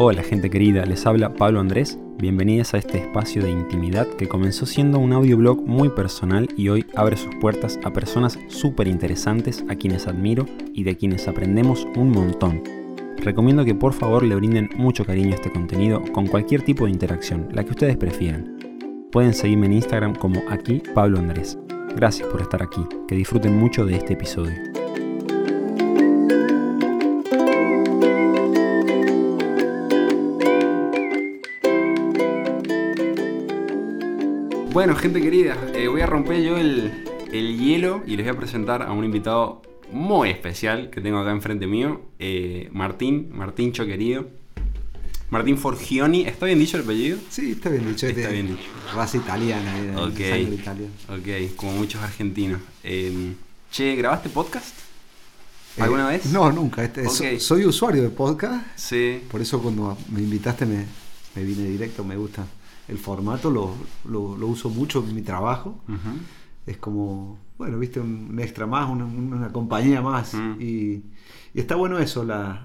Hola gente querida, les habla Pablo Andrés. Bienvenidos a este espacio de intimidad que comenzó siendo un audioblog muy personal y hoy abre sus puertas a personas súper interesantes a quienes admiro y de quienes aprendemos un montón. Recomiendo que por favor le brinden mucho cariño a este contenido con cualquier tipo de interacción, la que ustedes prefieran. Pueden seguirme en Instagram como aquí Pablo Andrés. Gracias por estar aquí, que disfruten mucho de este episodio. Bueno, gente querida, eh, voy a romper yo el, hielo y les voy a presentar a un invitado muy especial que tengo acá enfrente mío, eh, Martín, Martíncho querido. Martín Forgioni, ¿está bien dicho el apellido? Sí, está bien dicho. Está bien dicho. Raza italiana, eh, ok. Ok, como muchos argentinos. Em, che, ¿grabaste podcast? ¿Alguna vez? No, nunca. Este, soy usuario de podcast. Sí. Por eso cuando me invitaste me, me vine directo, me gusta el formato lo, lo, uso mucho en mi trabajo. Es como, bueno, viste, un, extra más, una, compañía más. Mm. y, está bueno eso, la,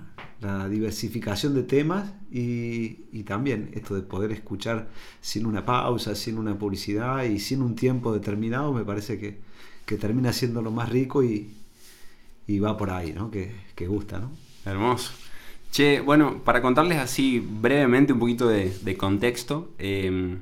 diversificación de temas y, también esto de poder escuchar sin una pausa, sin una publicidad y sin un tiempo determinado, me parece que, termina siendo lo más rico y, va por ahí, ¿no? Que, que gusta, ¿no? Hermoso. Che, bueno, para contarles así brevemente un poquito de, contexto. Em,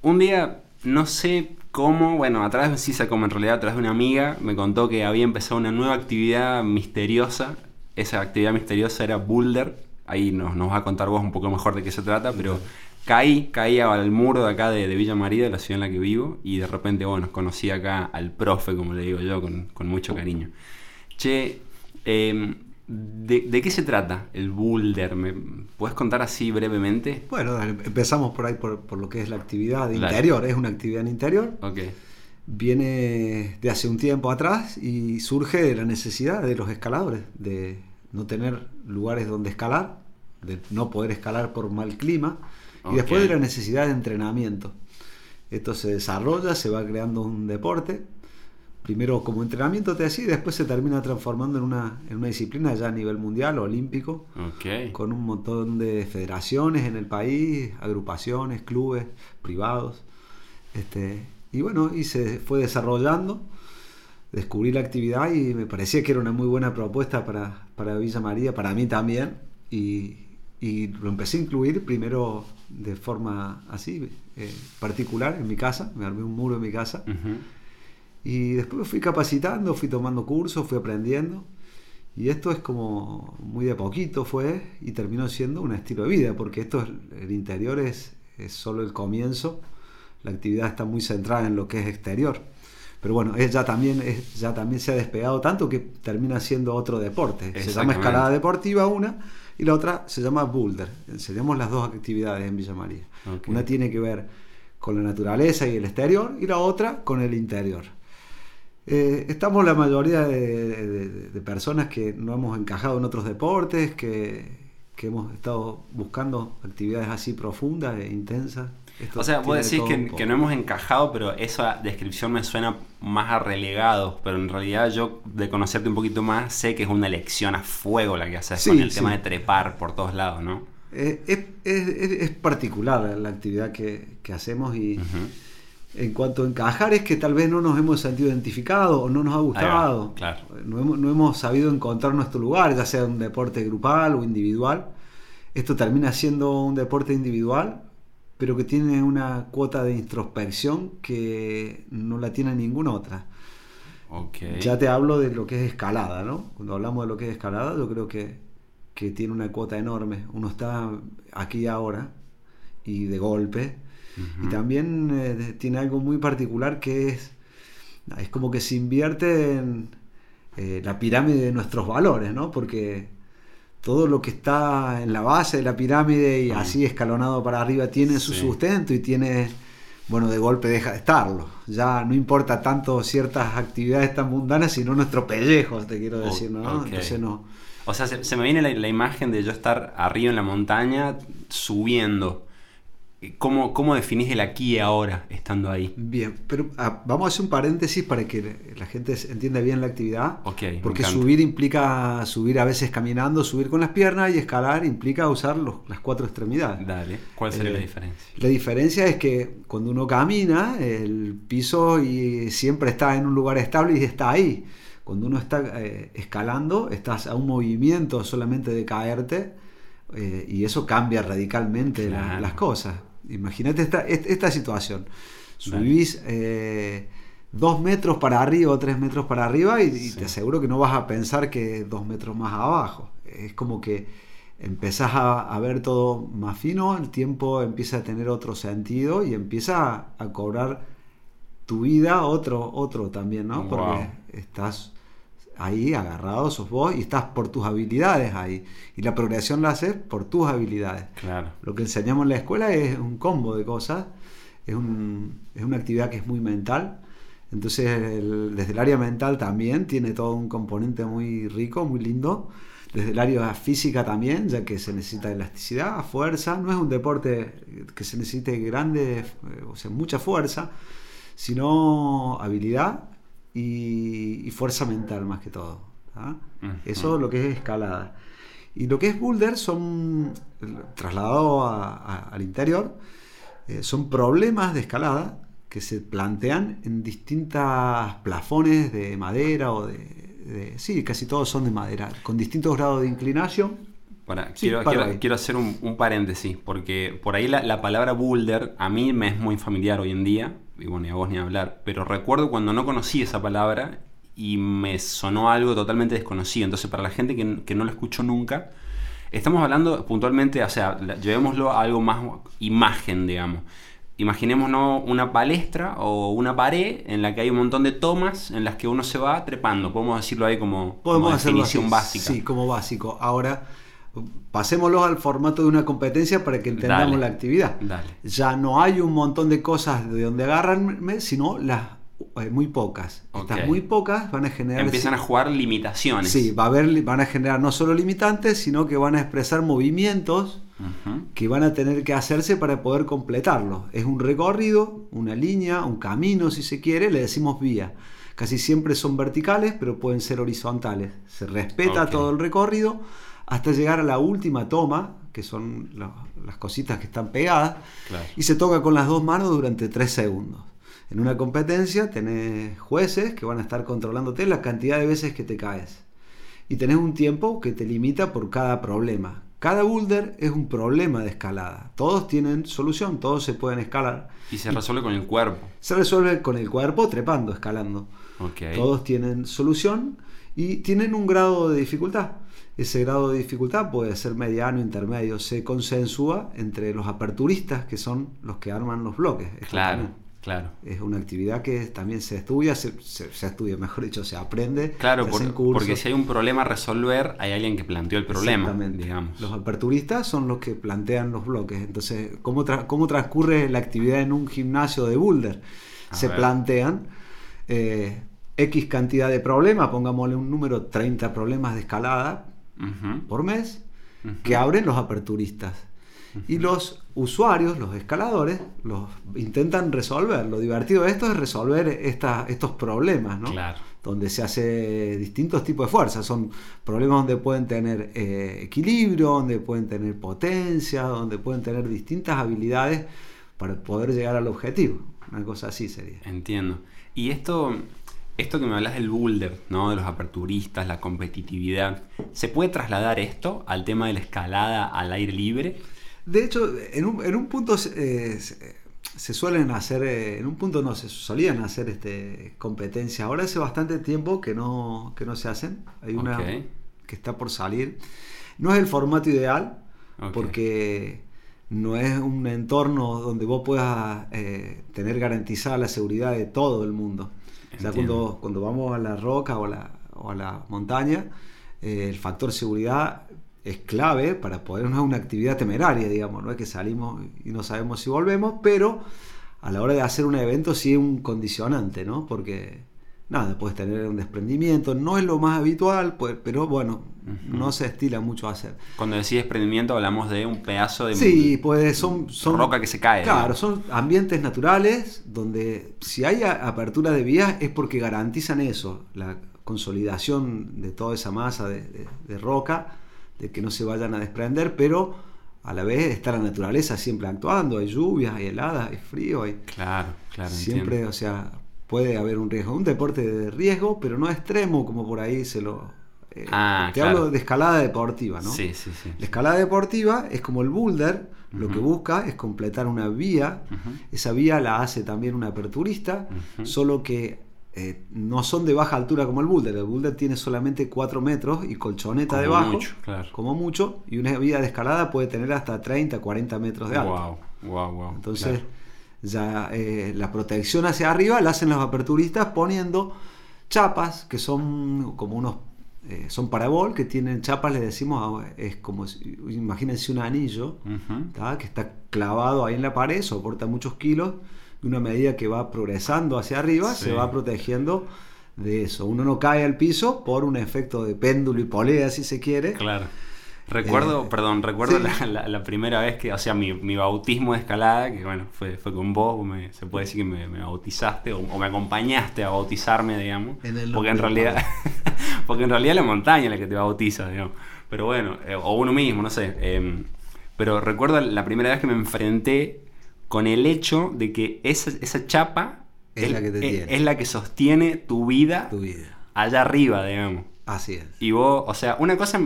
un día, no sé cómo, bueno, a través, sí sé cómo en realidad, a través de una amiga, me contó que había empezado una nueva actividad misteriosa. Esa actividad misteriosa era Boulder. Ahí nos, nos a contar vos un poco mejor de qué se trata, pero caí, caí al muro de acá de, Villa María, de la ciudad en la que vivo, y de repente, bueno, conocí acá al profe, como le digo yo, con, mucho cariño. Che, eh, ¿De, qué se trata el boulder? ¿Me puedes contar así brevemente? Bueno, empezamos por ahí por, lo que es la actividad interior. Es una actividad en interior. Okay. Viene de hace un tiempo atrás y surge de la necesidad de los escaladores de no tener lugares donde escalar, de no poder escalar por mal clima y después de la necesidad de entrenamiento. Esto se desarrolla, se va creando un deporte primero como entrenamiento te y después se termina transformando en una, en una disciplina ya a nivel mundial, olímpico, con un montón de federaciones en el país, agrupaciones, clubes, privados. Este, y bueno, y se fue desarrollando, descubrí la actividad y me parecía que era una muy buena propuesta para, para Villa María, para mí también, y, y lo empecé a incluir primero de forma así, eh, particular en mi casa, me armé un muro en mi casa. Y después me fui capacitando, fui tomando cursos, fui aprendiendo. Y esto es como muy de poquito fue y terminó siendo un estilo de vida, porque esto es, el interior es, es, solo el comienzo, la actividad está muy centrada en lo que es exterior. Pero bueno, es ya, también, es, ya también se ha despegado tanto que termina siendo otro deporte. Se llama escalada deportiva una y la otra se llama boulder. Enseñamos las dos actividades en Villa María. Una tiene que ver con la naturaleza y el exterior y la otra con el interior. Eh, estamos la mayoría de, personas que no hemos encajado en otros deportes, que, hemos estado buscando actividades así profundas e intensas. o sea, vos decís que, que, no hemos encajado, pero esa descripción me suena más a relegados, pero en realidad yo de conocerte un poquito más sé que es una elección a fuego la que haces con el tema de trepar por todos lados, ¿no? Eh, es, particular la actividad que, hacemos y en cuanto a encajar es que tal vez no nos hemos sentido identificados o no nos ha gustado. no, hemos, sabido encontrar nuestro lugar, ya sea un deporte grupal o individual. Esto termina siendo un deporte individual, pero que tiene una cuota de introspección que no la tiene ninguna otra. Ya te hablo de lo que es escalada, ¿no? Cuando hablamos de lo que es escalada, yo creo que, que tiene una cuota enorme. Uno está aquí ahora y de golpe y también eh, tiene algo muy particular que es, es como que se invierte en eh, la pirámide de nuestros valores, ¿no? Porque todo lo que está en la base de la pirámide y así escalonado para arriba tiene su sustento y tiene, bueno, de golpe deja de estarlo. Ya no importa tanto ciertas actividades tan mundanas, sino nuestro pellejo, te quiero decir, ¿no? no. O sea, se, me viene la, imagen de yo estar arriba en la montaña subiendo ¿Cómo, ¿Cómo definís el aquí y ahora estando ahí? Bien, pero ah, vamos a hacer un paréntesis para que la gente entienda bien la actividad. Ok, me Porque subir implica subir a veces caminando, subir con las piernas y escalar implica usar los- las cuatro extremidades. Dale, ¿cuál sería Eh, la diferencia? La diferencia es que cuando uno camina, el piso y siempre está en un lugar estable y está ahí. Cuando uno está eh, escalando, estás a un movimiento solamente de caerte eh, y eso cambia radicalmente la- Claro. las cosas. Imagínate esta, est- esta situación. Subís eh, dos metros para arriba o tres metros para arriba y, te aseguro que no vas a pensar que dos metros más abajo. Es como que empezás a, a ver todo más fino, el tiempo empieza a tener otro sentido y empieza a, a cobrar tu vida otro, otro también, ¿no? Porque estás ahí agarrado, sos vos y estás por tus habilidades ahí. Y la progresión la haces por tus habilidades. Claro. Lo que enseñamos en la escuela es un combo de cosas, es, un- es una actividad que es muy mental. Entonces, el- desde el área mental también tiene todo un componente muy rico, muy lindo. Desde el área física también, ya que se necesita elasticidad, fuerza. No es un deporte que se necesite grande, eh, o sea, mucha fuerza, sino habilidad y, y fuerza mental más que todo. ¿ah? Ujú. Eso es lo que es escalada. Y lo que es boulder son, trasladado a- a- al interior, eh, son problemas de escalada que se plantean en distintas plafones de madera o de, de- Sí, casi todos son de madera, con distintos grados de inclinación. Para, Sí, quiero, quiero- quiero hacer un, un paréntesis, porque por ahí la, la palabra boulder a mí me es muy familiar hoy en día, y bueno, ni a vos ni a hablar, pero recuerdo cuando no conocí esa palabra y me sonó algo totalmente desconocido. Entonces, para la gente que, que no lo escuchó nunca, estamos hablando puntualmente, o sea, llevémoslo a algo más imagen, digamos. Imaginémonos una palestra o una pared en la que hay un montón de tomas en las que uno se va trepando. Podemos decirlo ahí como, Podemos como hacerlo definición así, básica. Sí, como básico. Ahora, pasémoslo al formato de una competencia para que entendamos Dale. la actividad. Dale. Ya no hay un montón de cosas de donde agarranme, sino las eh, muy pocas. Estas Ok. muy pocas van a generar Empiezan a jugar limitaciones. Sí, va a haber, van a generar no solo limitantes, sino que van a expresar movimientos que van a tener que hacerse para poder completarlo. Es un recorrido, una línea, un camino, si se quiere, le decimos vía. Casi siempre son verticales, pero pueden ser horizontales. Se respeta todo el recorrido hasta llegar a la última toma, que son las cositas que están pegadas, Claro. y se toca con las dos manos durante tres segundos. En una competencia tenés jueces que van a estar controlándote la cantidad de veces que te caes. Y tenés un tiempo que te limita por cada problema. Cada boulder es un problema de escalada. Todos tienen solución, todos se pueden escalar. Y se resuelve con el cuerpo. Se resuelve con el cuerpo, trepando, escalando. Todos tienen solución y tienen un grado de dificultad. Ese grado de dificultad puede ser mediano, intermedio. Se consensúa entre los aperturistas, que son los que arman los bloques. Claro, claro. Es una actividad que también se estudia, se, se- se estudia, mejor dicho, se aprende. Claro, se por- hacen cursos. porque si hay un problema a resolver, hay alguien que planteó el problema, Exactamente. digamos. Los aperturistas son los que plantean los bloques. Entonces, ¿cómo, tra- cómo transcurre la actividad en un gimnasio de boulder? A Se ver. plantean eh, X cantidad de problemas, pongámosle un número, 30 problemas de escalada Por mes, que abren los aperturistas. Y los usuarios, los escaladores, los intentan resolver. Lo divertido de esto es resolver esta- estos problemas, ¿no? Claro. donde se hace distintos tipos de fuerzas. Son problemas donde pueden tener eh, equilibrio, donde pueden tener potencia, donde pueden tener distintas habilidades para poder llegar al objetivo. Una cosa así sería. Entiendo. Y esto, esto que me hablas del boulder, ¿no? De los aperturistas, la competitividad, ¿se puede trasladar esto al tema de la escalada al aire libre? De hecho, en un, en un punto eh, se, suelen hacer, eh, en un punto no, se solían hacer este, competencias. Ahora hace bastante tiempo que no, que no se hacen. Hay una que está por salir. No es el formato ideal, porque no es un entorno donde vos puedas eh, tener garantizada la seguridad de todo el mundo. O cuando, cuando vamos a la roca o la, o a la montaña, eh, el factor seguridad es clave para poder, no es una actividad temeraria, digamos, no es que salimos y no sabemos si volvemos, pero a la hora de hacer un evento sí es un condicionante, ¿no? Porque nada, puedes tener un desprendimiento. No es lo más habitual, pues, pero bueno, no se estila mucho a hacer. Cuando decís desprendimiento hablamos de un pedazo de sí, pues son, son roca que se cae. Claro, son ambientes naturales donde si hay apertura de vías es porque garantizan eso, la consolidación de toda esa masa de, roca, de que no se vayan a desprender, pero a la vez está la naturaleza siempre actuando, hay lluvias, hay heladas, hay frío, hay... Claro, claro. Siempre, o sea, puede haber un riesgo, un deporte de riesgo, pero no extremo como por ahí se lo... Eh, ah, te hablo de escalada deportiva, ¿no? Sí, sí, sí. La escalada deportiva es como el boulder, lo que busca es completar una vía, esa vía la hace también un aperturista, solo que eh, no son de baja altura como el boulder, el boulder tiene solamente 4 metros y colchoneta debajo, mucho, claro. como mucho, y una vía de escalada puede tener hasta 30, 40 metros de alto. Wow, wow, wow. Entonces ya eh, la protección hacia arriba la hacen los aperturistas poniendo chapas que son como unos eh, son parabol que tienen chapas le decimos ah, es como imagínense un anillo que está clavado ahí en la pared soporta muchos kilos y una medida que va progresando hacia arriba se va protegiendo de eso. Uno no cae al piso por un efecto de péndulo y polea si se quiere. Claro Recuerdo, eh, perdón, recuerdo la, primera vez que, o sea, mi, bautismo de escalada, que bueno, fue, fue con vos, se puede decir que me, bautizaste o, me acompañaste a bautizarme, digamos. porque en realidad, porque en realidad la montaña es la que te bautiza, digamos. Pero bueno, eh, o uno mismo, no sé. Em, pero recuerdo la primera vez que me enfrenté con el hecho de que esa, esa chapa es, la que te es la que sostiene tu vida, tu vida allá arriba, digamos. Así es. Y vos, o sea, una cosa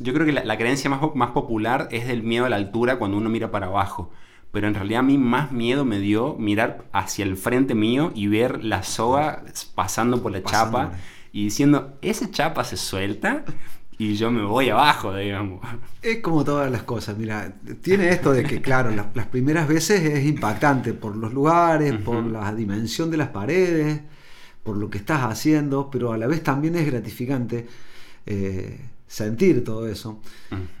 yo creo que la, creencia más, más popular es del miedo a la altura cuando uno mira para abajo. Pero en realidad a mí más miedo me dio mirar hacia el frente mío y ver la soga pasando por la chapa y diciendo, esa chapa se suelta y yo me voy abajo, digamos. Es como todas las cosas, mira, tiene esto de que, claro, las, primeras veces es impactante por los lugares, por la dimensión de las paredes, por lo que estás haciendo, pero a la vez también es gratificante. Eh, sentir todo eso.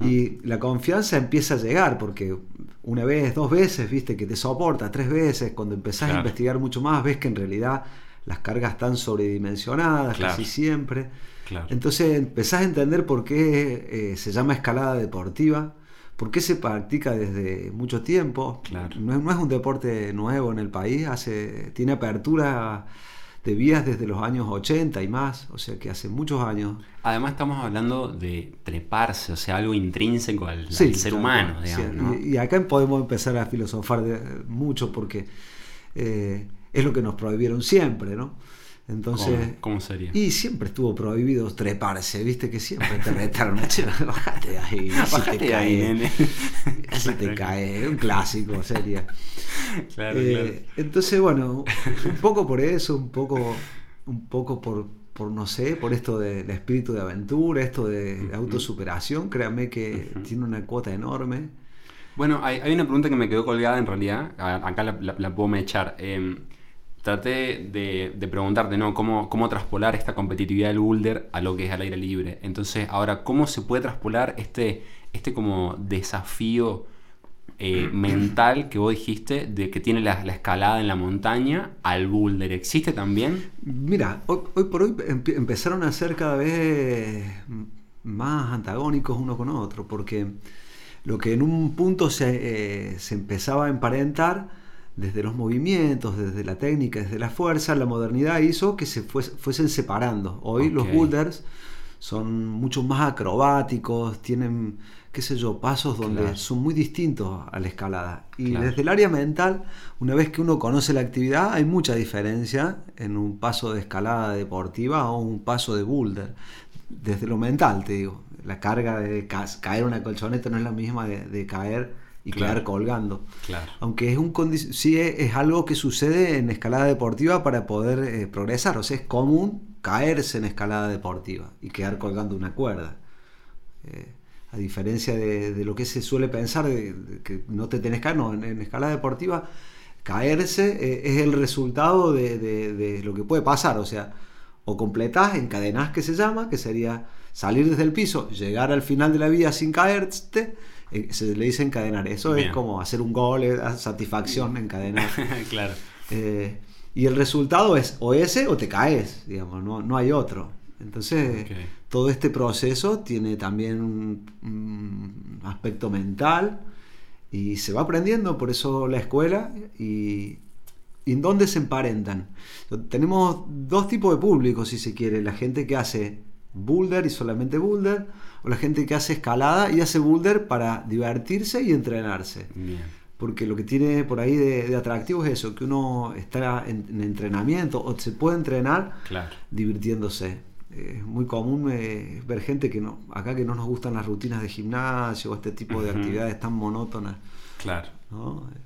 Y la confianza empieza a llegar porque una vez, dos veces, viste que te soporta, tres veces, cuando empezás a investigar mucho más, ves que en realidad las cargas están sobredimensionadas casi siempre. Entonces empezás a entender por qué eh, se llama escalada deportiva, por qué se practica desde mucho tiempo. No, es, no, es, un deporte nuevo en el país, hace, tiene apertura de vías desde los años 80 y más, o sea que hace muchos años. Además estamos hablando de treparse, o sea, algo intrínseco al, ser humano, digamos. y, acá podemos empezar a filosofar mucho porque eh, es lo que nos prohibieron siempre, ¿no? Entonces, ¿Cómo, sería? Y siempre estuvo prohibido treparse, viste que siempre te retaron, bájate de ahí, bájate te nene. Si te cae, un clásico sería. Claro, eh, Entonces, bueno, un poco por eso, un poco, un poco por, por no sé, por esto del espíritu de aventura, esto de autosuperación, créanme que tiene una cuota enorme. Bueno, hay, hay, una pregunta que me quedó colgada en realidad, acá la, la, puedo echar. Eh, traté de, preguntarte, ¿no? ¿Cómo, ¿Cómo traspolar esta competitividad del boulder a lo que es al aire libre? Entonces, ahora, ¿cómo se puede traspolar este, este como desafío eh, mental que vos dijiste de que tiene la, escalada en la montaña al boulder? ¿Existe también? Mira, hoy, por hoy empezaron a ser cada vez más antagónicos uno con otro, porque lo que en un punto se, eh, se empezaba a emparentar, desde los movimientos, desde la técnica, desde la fuerza, la modernidad hizo que se fuesen separando. Hoy los boulders son mucho más acrobáticos, tienen, qué sé yo, pasos donde son muy distintos a la escalada. Y desde el área mental, una vez que uno conoce la actividad, hay mucha diferencia en un paso de escalada deportiva o un paso de boulder. Desde lo mental, te digo. La carga de caer una colchoneta no es la misma de caer y quedar colgando. Aunque es un sí es, algo que sucede en escalada deportiva para poder eh, progresar. O sea, es común caerse en escalada deportiva y quedar colgando una cuerda. Eh, a diferencia de, lo que se suele pensar de, que no te tenés que caer, no, en, escalada deportiva caerse eh, es el resultado de, lo que puede pasar. O sea, o completás, encadenás que se llama, que sería salir desde el piso, llegar al final de la vía sin caerte eh, se le dice encadenar. Eso es como hacer un gol, es satisfacción encadenar. claro. Eh, Y el resultado es o ese o te caes, digamos, no, no hay otro. Entonces, Ok. todo este proceso tiene también un, un aspecto mental y se va aprendiendo, por eso la escuela y, y en dónde se emparentan. Tenemos dos tipos de público, si se quiere, la gente que hace boulder y solamente boulder, o la gente que hace escalada y hace boulder para divertirse y entrenarse. Bien. Porque lo que tiene por ahí de, de atractivo es eso, que uno está en, en entrenamiento o se puede entrenar Claro. divirtiéndose. Es muy común eh, ver gente que no, acá que no nos gustan las rutinas de gimnasio o este tipo de actividades tan monótonas, Claro. ¿no? Eh,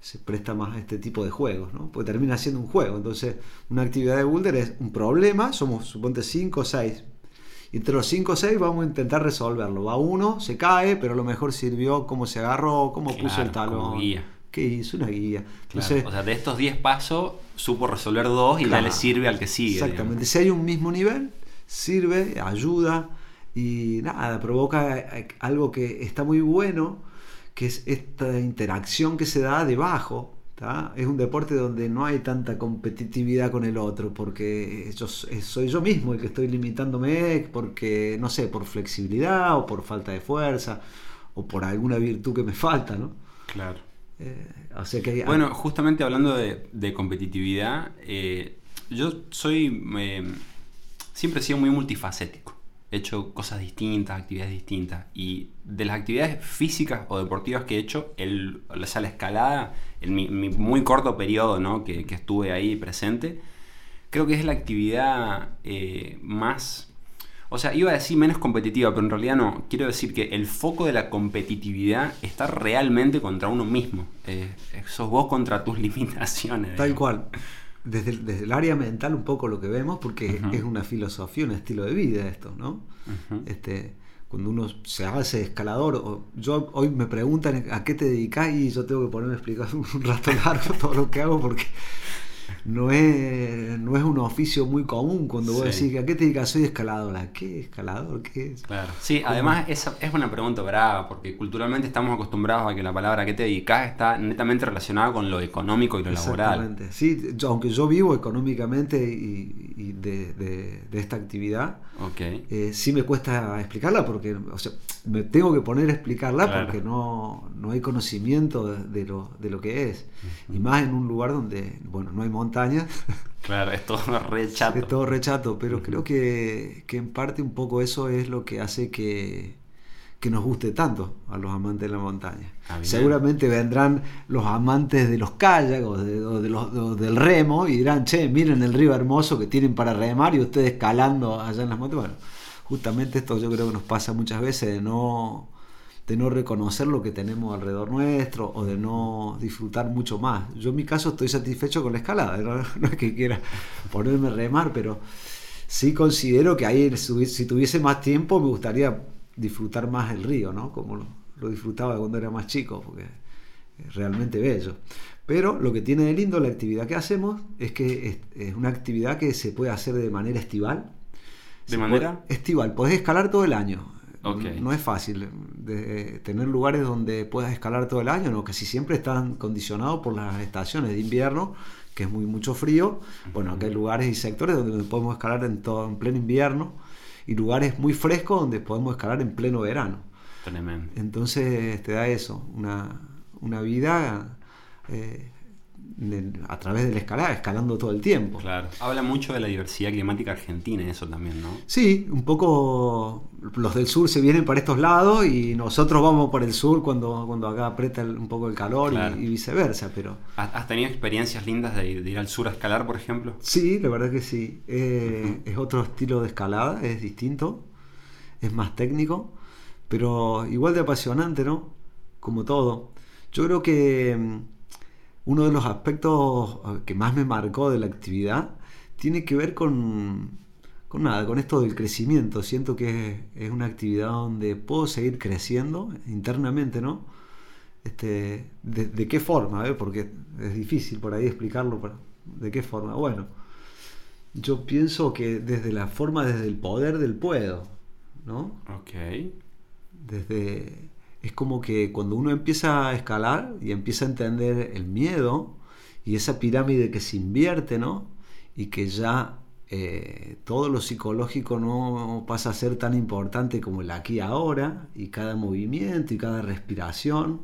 Se presta más a este tipo de juegos, ¿no? Porque termina siendo un juego. Entonces, una actividad de boulder es un problema, somos, suponte, 5 o 6. Entre los 5 o 6 vamos a intentar resolverlo. Va uno, se cae, pero a lo mejor sirvió cómo se agarró, cómo puso el talón. guía. ¿Qué hizo? Una guía. Claro. Entonces, o sea, de estos 10 pasos, supo resolver dos y ya le sirve al que sigue. Exactamente. Si hay un mismo nivel, sirve, ayuda y nada, provoca eh, algo que está muy bueno, que es esta interacción que se da debajo. ¿Tá? Es un deporte donde no hay tanta competitividad con el otro, porque yo s- soy yo mismo el que estoy limitándome, porque, no sé, por flexibilidad o por falta de fuerza o por alguna virtud que me falta, ¿no? Claro. Eh, o sea que hay- Bueno, justamente hablando de, de competitividad, eh, yo soy. eh, siempre he sido muy multifacético. He hecho cosas distintas, actividades distintas. Y de las actividades físicas o deportivas que he hecho, el, o sea, la escalada, en mi, mi muy corto periodo ¿no? que, que estuve ahí presente, creo que es la actividad eh, más. O sea, iba a decir menos competitiva, pero en realidad no. Quiero decir que el foco de la competitividad está realmente contra uno mismo. Eh, sos vos contra tus limitaciones. Tal digamos. cual. Desde, el- desde el área mental un poco lo que vemos, porque es una filosofía, un estilo de vida esto, ¿no? Este, cuando uno se hace escalador, o yo hoy me preguntan a qué te dedicas y yo tengo que ponerme a explicar un rato largo todo lo que hago porque no es, no es un oficio muy común cuando vos Sí. decís a qué te dedicas, soy escaladora. ¿Qué escalador? ¿Qué es? Claro. Sí, además esa es una pregunta brava, porque culturalmente estamos acostumbrados a que la palabra que te dedicas está netamente relacionada con lo económico y lo laboral. Exactamente. Sí, yo- aunque yo vivo económicamente y, y de, de- de esta actividad, eh, sí me cuesta explicarla porque, o sea, me tengo que poner a explicarla Claro. porque no, no hay conocimiento de, lo, de lo que es. Y más en un lugar donde, bueno, no hay montañas, Claro, es todo re chato. es todo rechato, pero creo que, que en parte un poco eso es lo que hace que, que nos guste tanto a los amantes de la montaña. Ah. Seguramente vendrán los amantes de los kayaks o, de- o de los- o del remo y dirán, che, miren el río hermoso que tienen para remar y ustedes escalando allá en las montañas. Bueno, justamente esto yo creo que nos pasa muchas veces de no, de no reconocer lo que tenemos alrededor nuestro o de no disfrutar mucho más. Yo en mi caso estoy satisfecho con la escalada, no, no es que quiera ponerme a remar, pero sí considero que ahí si tuviese más tiempo me gustaría disfrutar más el río, ¿no? Como lo, disfrutaba cuando era más chico, porque es realmente bello. Pero lo que tiene de lindo la actividad que hacemos es que es una actividad que se puede hacer de manera estival. ¿De manera? estival, podés escalar todo el año. Ok. No es fácil de tener lugares donde puedas escalar todo el año, no, casi siempre están condicionados por las estaciones de invierno, que es muy mucho frío. Bueno, acá hay lugares y sectores donde podemos escalar en todo en pleno invierno y lugares muy frescos donde podemos escalar en pleno verano. Tremendo. Entonces te da eso, una, una vida eh, a través de la escalada, escalando todo el tiempo. Claro. Habla mucho de la diversidad climática argentina, eso también, ¿no? Sí, un poco los del sur se vienen para estos lados y nosotros vamos por el sur cuando, cuando acá aprieta el- un poco el calor y- Claro. y, viceversa, pero ¿Has tenido experiencias lindas de, ir- de ir al sur a escalar, por ejemplo? sí, la verdad que sí. Eh, Es otro estilo de escalada, es distinto, es más técnico, pero igual de apasionante, ¿no? Como todo. Yo creo que mm, uno de los aspectos eh, que más me marcó de la actividad tiene que ver con, con nada, con esto del crecimiento. Siento que es, es una actividad donde puedo seguir creciendo internamente, ¿no? Este, de, de qué forma? eh? Porque es difícil por ahí explicarlo. pero ¿De qué forma? Bueno, yo pienso que desde la forma, desde el poder del puedo, ¿no? Ok. Desde es como que cuando uno empieza a escalar y empieza a entender el miedo y esa pirámide que se invierte, ¿no? Y que ya eh, todo lo psicológico no pasa a ser tan importante como el aquí ahora, y cada movimiento y cada respiración.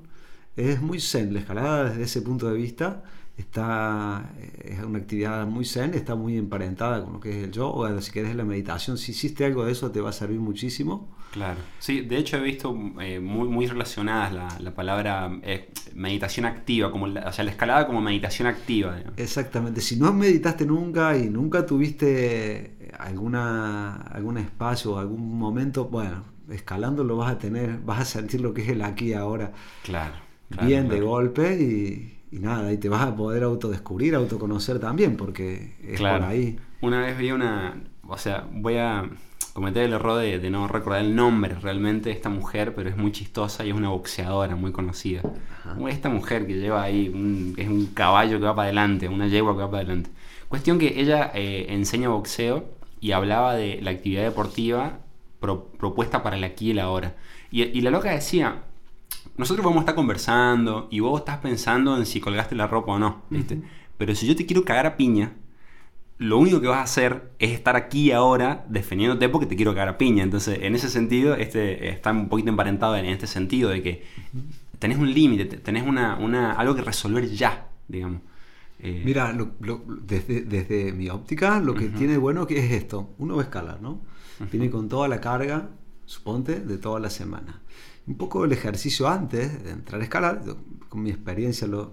Es muy zen, la escalada desde ese punto de vista está, eh, es una actividad muy zen, está muy emparentada con lo que es el yoga, si querés la meditación, si hiciste algo de eso te va a servir muchísimo. Claro, sí, de hecho he visto eh, muy, muy relacionadas la, la palabra eh, meditación activa, como la, o sea, la escalada como meditación activa. Exactamente, si no meditaste nunca y nunca tuviste alguna, algún espacio o algún momento, bueno, escalando lo vas a tener, vas a sentir lo que es el aquí ahora. Claro. bien de golpe y, y nada, y te vas a poder autodescubrir, autoconocer también, porque es por ahí. Una vez vi una, o sea, voy a cometer el error de, no recordar el nombre realmente de esta mujer, pero es muy chistosa y es una boxeadora muy conocida. Esta mujer que lleva ahí, un, es un caballo que va para adelante, una yegua que va para adelante. Cuestión que ella eh, enseña boxeo y hablaba de la actividad deportiva propuesta para el aquí y el ahora. Y, y la loca decía, nosotros vamos a estar conversando y vos estás pensando en si colgaste la ropa o no, ¿viste? Pero si yo te quiero cagar a piña, lo único que vas a hacer es estar aquí ahora defendiéndote porque te quiero cagar a piña. Entonces, en ese sentido, este está un poquito emparentado en este sentido de que tenés un límite, tenés una, una, algo que resolver ya, digamos. Eh, Mira, desde, mi óptica, lo que tiene bueno que es esto. Uno va a escalar, ¿no? Viene con toda la carga, suponte, de toda la semana un poco el ejercicio antes de entrar a escalar, con mi experiencia lo,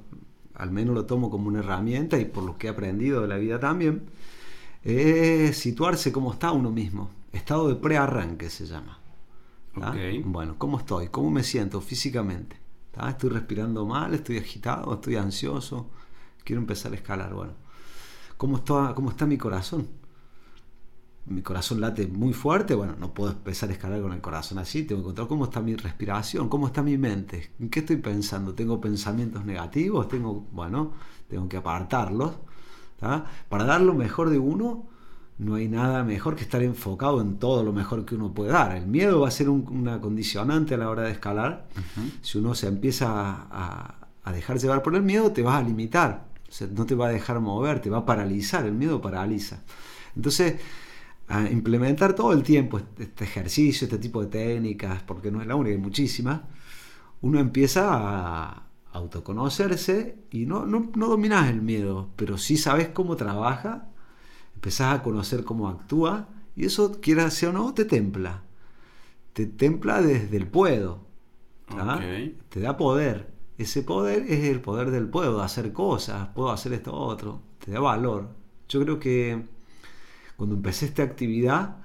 al menos lo tomo como una herramienta y por lo que he aprendido de la vida también, es situarse como está uno mismo. Estado de prearranque se llama. Bueno, ¿cómo estoy? ¿Cómo me siento físicamente? ¿Estoy respirando mal? ¿Estoy agitado? ¿Estoy ansioso? Quiero empezar a escalar. Bueno, ¿cómo está, cómo está mi corazón? Mi corazón late muy fuerte, bueno, no puedo empezar a escalar con el corazón así, tengo que encontrar cómo está mi respiración, cómo está mi mente, en qué estoy pensando, tengo pensamientos negativos, tengo, bueno, tengo que apartarlos. Para dar lo mejor de uno, no hay nada mejor que estar enfocado en todo lo mejor que uno puede dar. El miedo va a ser una condicionante a la hora de escalar. Si uno se empieza a, a, dejar llevar por el miedo, te vas a limitar, no te va a dejar mover, te va a paralizar, el miedo paraliza. Entonces, a implementar todo el tiempo este, este ejercicio, este tipo de técnicas, porque no es la única, hay muchísimas, uno empieza a autoconocerse y no, no, no dominas el miedo, pero sí sabes cómo trabaja, empezás a conocer cómo actúa y eso, quiera sea o no, te templa. Te templa desde el puedo. Te da poder. Ese poder es el poder del puedo, hacer cosas, puedo hacer esto otro. Te da valor. Yo creo que cuando empecé esta actividad,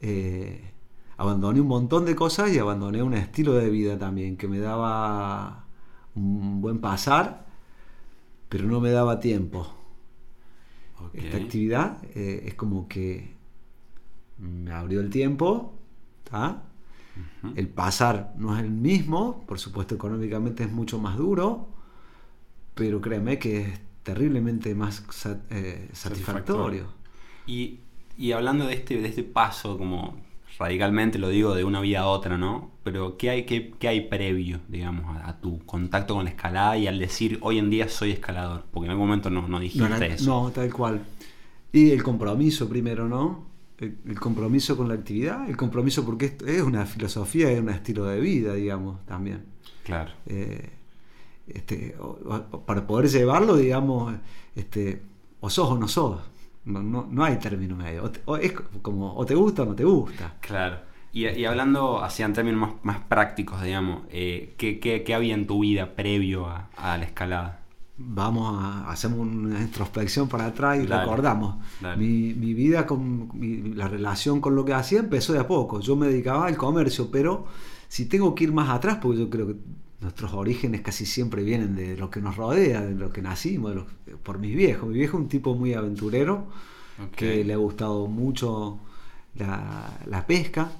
eh, abandoné un montón de cosas y abandoné un estilo de vida también que me daba un buen pasar, pero no me daba tiempo. Esta actividad eh, es como que me abrió el tiempo, el pasar no es el mismo, por supuesto económicamente es mucho más duro, pero créeme que es terriblemente más eh, satisfactorio. Y, hablando de este, de este paso, como radicalmente lo digo, de una vida a otra, ¿no? Pero ¿qué hay, qué, qué hay previo, digamos, a, tu contacto con la escalada y al decir hoy en día soy escalador? Porque en algún momento no, no dijiste eso. No, tal cual. Y el compromiso primero, ¿no? El, compromiso con la actividad, el compromiso porque esto es una filosofía, es un estilo de vida, digamos, también. Claro. Eh, este, para poder llevarlo, digamos, este, o sos o no sos. No, no, hay término medio. O, es como o te gusta o no te gusta. Claro. Y, hablando así en términos más, prácticos, digamos, eh, ¿qué, qué, había en tu vida previo a, la escalada? Vamos a hacer una introspección para atrás y recordamos. Mi, mi, vida, con la relación con lo que hacía empezó de a poco. Yo me dedicaba al comercio, pero si tengo que ir más atrás, porque yo creo que nuestros orígenes casi siempre vienen de lo que nos rodea, de lo que nacimos, por mis viejos. Mi viejo es un tipo muy aventurero, que le ha gustado mucho la, pesca,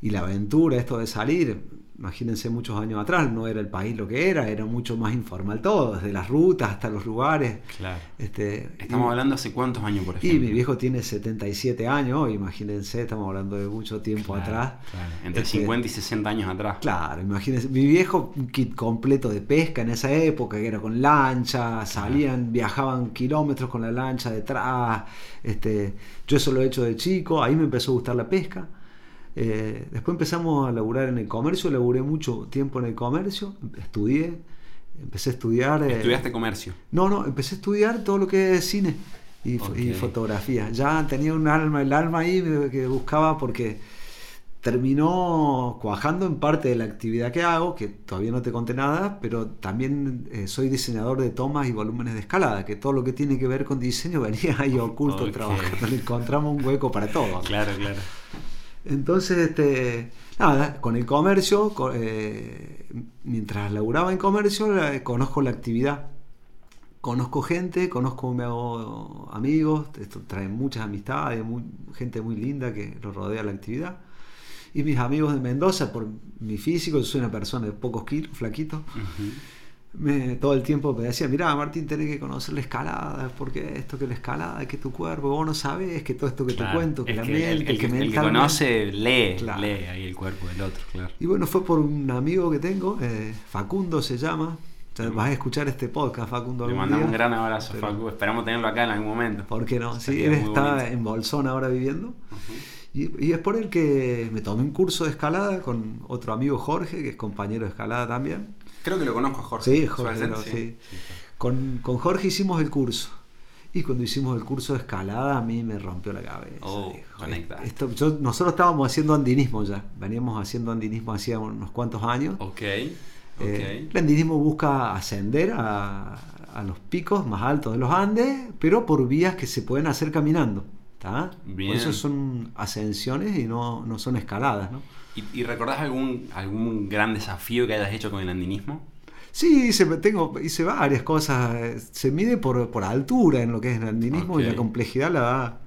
y la aventura, esto de salir, imagínense muchos años atrás, no era el país lo que era, era mucho más informal todo, desde las rutas hasta los lugares. Claro. Este, Estamos y- hablando hace cuántos años, por y ejemplo. mi viejo tiene 77 años, imagínense, estamos hablando de mucho tiempo Claro, atrás. claro. Entre Este, 50 y 60 años atrás. Claro, imagínense, mi viejo, un kit completo de pesca en esa época, que era con lancha, salían, viajaban kilómetros con la lancha detrás. Este, yo eso lo he hecho de chico, ahí me empezó a gustar la pesca. Eh, después empezamos a laburar en el comercio, laburé mucho tiempo en el comercio, estudié, empecé a estudiar. eh, Estudiaste comercio. no, no, empecé a estudiar todo lo que es cine y, fotografía. Ya tenía un alma, el alma ahí me- que buscaba porque terminó cuajando en parte de la actividad que hago, que todavía no te conté nada, pero también eh, soy diseñador de tomas y volúmenes de escalada, que todo lo que tiene que ver con diseño venía ahí oculto trabajando, le encontramos un hueco para todo. Claro, claro. Entonces, este, nada, con el comercio, co- eh, mientras laburaba en comercio, conozco la actividad. Conozco gente, conozco, me hago amigos, esto trae muchas amistades, gente muy linda que lo rodea la actividad. Y mis amigos de Mendoza, por mi físico, yo soy una persona de pocos kilos, flaquito. Me, todo el tiempo me decía, mira Martín, tenés que conocer la escalada, porque esto que la escalada, que tu cuerpo, vos no sabés, que todo esto que Claro. te cuento, que la que el, el que que, el que conoce lee, Claro. lee ahí el cuerpo del otro, claro. Y bueno, fue por un amigo que tengo, eh, Facundo se llama. Sea, vas a escuchar este podcast, Facundo. Le mandamos un día. gran abrazo, Pero- Facu. Esperamos tenerlo acá en algún momento. ¿Por qué no? Sí, él está bonito. en Bolsón ahora viviendo. Y es por él que me tomé un curso de escalada con otro amigo Jorge, que es compañero de escalada también. Creo que lo conozco a Jorge. Con, con Jorge hicimos el curso. Y cuando hicimos el curso de escalada, a mí me rompió la cabeza. Oh, conecta. esto, yo- nosotros estábamos haciendo andinismo ya. Veníamos haciendo andinismo hacía unos cuantos años. Ok, ok. Eh, el andinismo busca ascender a, a los picos más altos de los Andes, pero por vías que se pueden hacer caminando. ¿Tá? Bien. Por eso son ascensiones y no, no son escaladas. ¿no? ¿Y, y recordás algún, algún gran desafío que hayas hecho con el andinismo? Sí, hice, tengo, hice varias cosas. Se mide por, por altura en lo que es el andinismo y Ok. la complejidad la da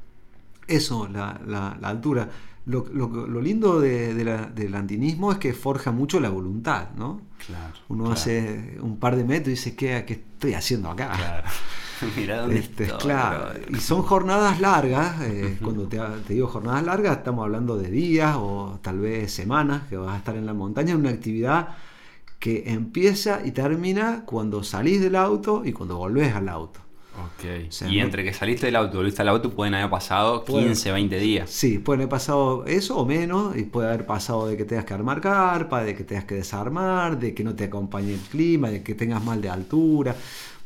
eso, la, la- la altura. Lo, lo- lo lindo de- de la- del andinismo es que forja mucho la voluntad, ¿no? Claro. Uno claro, hace un par de metros y dice, ¿qué, qué estoy haciendo acá? Claro. Mirá dónde Este, estoy, claro, y son jornadas largas, eh, cuando te, te digo jornadas largas, estamos hablando de días o tal vez semanas que vas a estar en la montaña, una actividad que empieza y termina cuando salís del auto y cuando volvés al auto. Ok. O sea, y entre que saliste del auto y volviste al auto pueden haber pasado Puede- 15, 20 días. Sí, puede haber pasado eso o menos, y puede haber pasado de que tengas que armar carpa, de que tengas que desarmar, de que no te acompañe el clima, de que tengas mal de altura,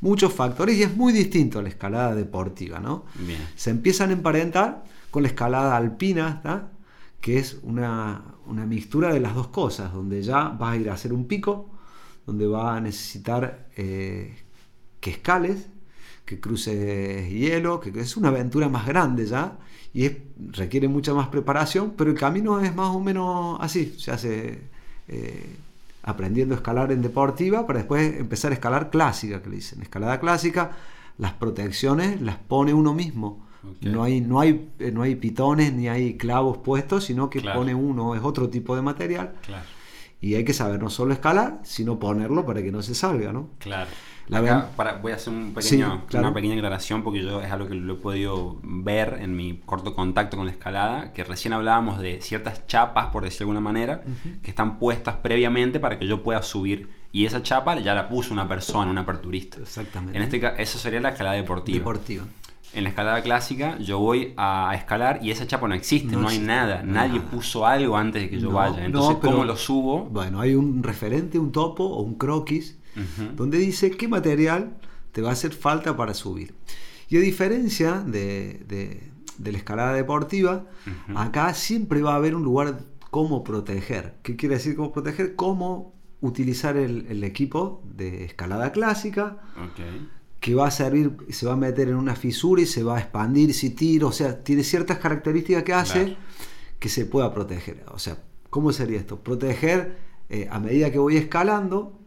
muchos factores, y es muy distinto a la escalada deportiva, ¿no? Bien. se empiezan a emparentar con la escalada alpina, ¿tá? que es una, una mixtura de las dos cosas, donde ya vas a ir a hacer un pico, donde vas a necesitar eh, que escales, que cruces hielo, que es una aventura más grande ya, y es- requiere mucha más preparación, pero el camino es más o menos así, se hace eh, aprendiendo a escalar en deportiva para después empezar a escalar clásica, que le dicen. Escalada clásica, las protecciones las pone uno mismo. No hay, no, hay, eh, no hay pitones ni hay clavos puestos, sino que Claro. pone uno, es otro tipo de material. Claro. Y hay que saber no solo escalar, sino ponerlo para que no se salga, ¿no? Claro. La Acá, ven- para- voy a hacer un Sí, pequeño, claro. una pequeña aclaración porque yo es algo que lo he podido ver en mi corto contacto con la escalada, que recién hablábamos de ciertas chapas, por decirlo de alguna manera, que están puestas previamente para que yo pueda subir. Y esa chapa ya la puso una persona, un aperturista. Exactamente. En este caso, eso sería la escalada deportiva. Deportiva. En la escalada clásica yo voy a escalar y esa chapa no existe, No no, hay nada. Nadie puso algo antes de que yo No, vaya. no, Entonces, pero- ¿cómo lo subo? Bueno, hay un referente, un topo o un croquis, Donde dice qué material te va a hacer falta para subir. Y a diferencia de, de- de la escalada deportiva, Ujú. acá siempre va a haber un lugar cómo proteger. ¿Qué quiere decir cómo proteger? Cómo utilizar el, el equipo de escalada clásica, que va a servir, se va a meter en una fisura y se va a expandir si tiro, o sea, tiene ciertas características que hace Claro. que se pueda proteger. O sea, ¿cómo sería esto? Proteger eh, a medida que voy escalando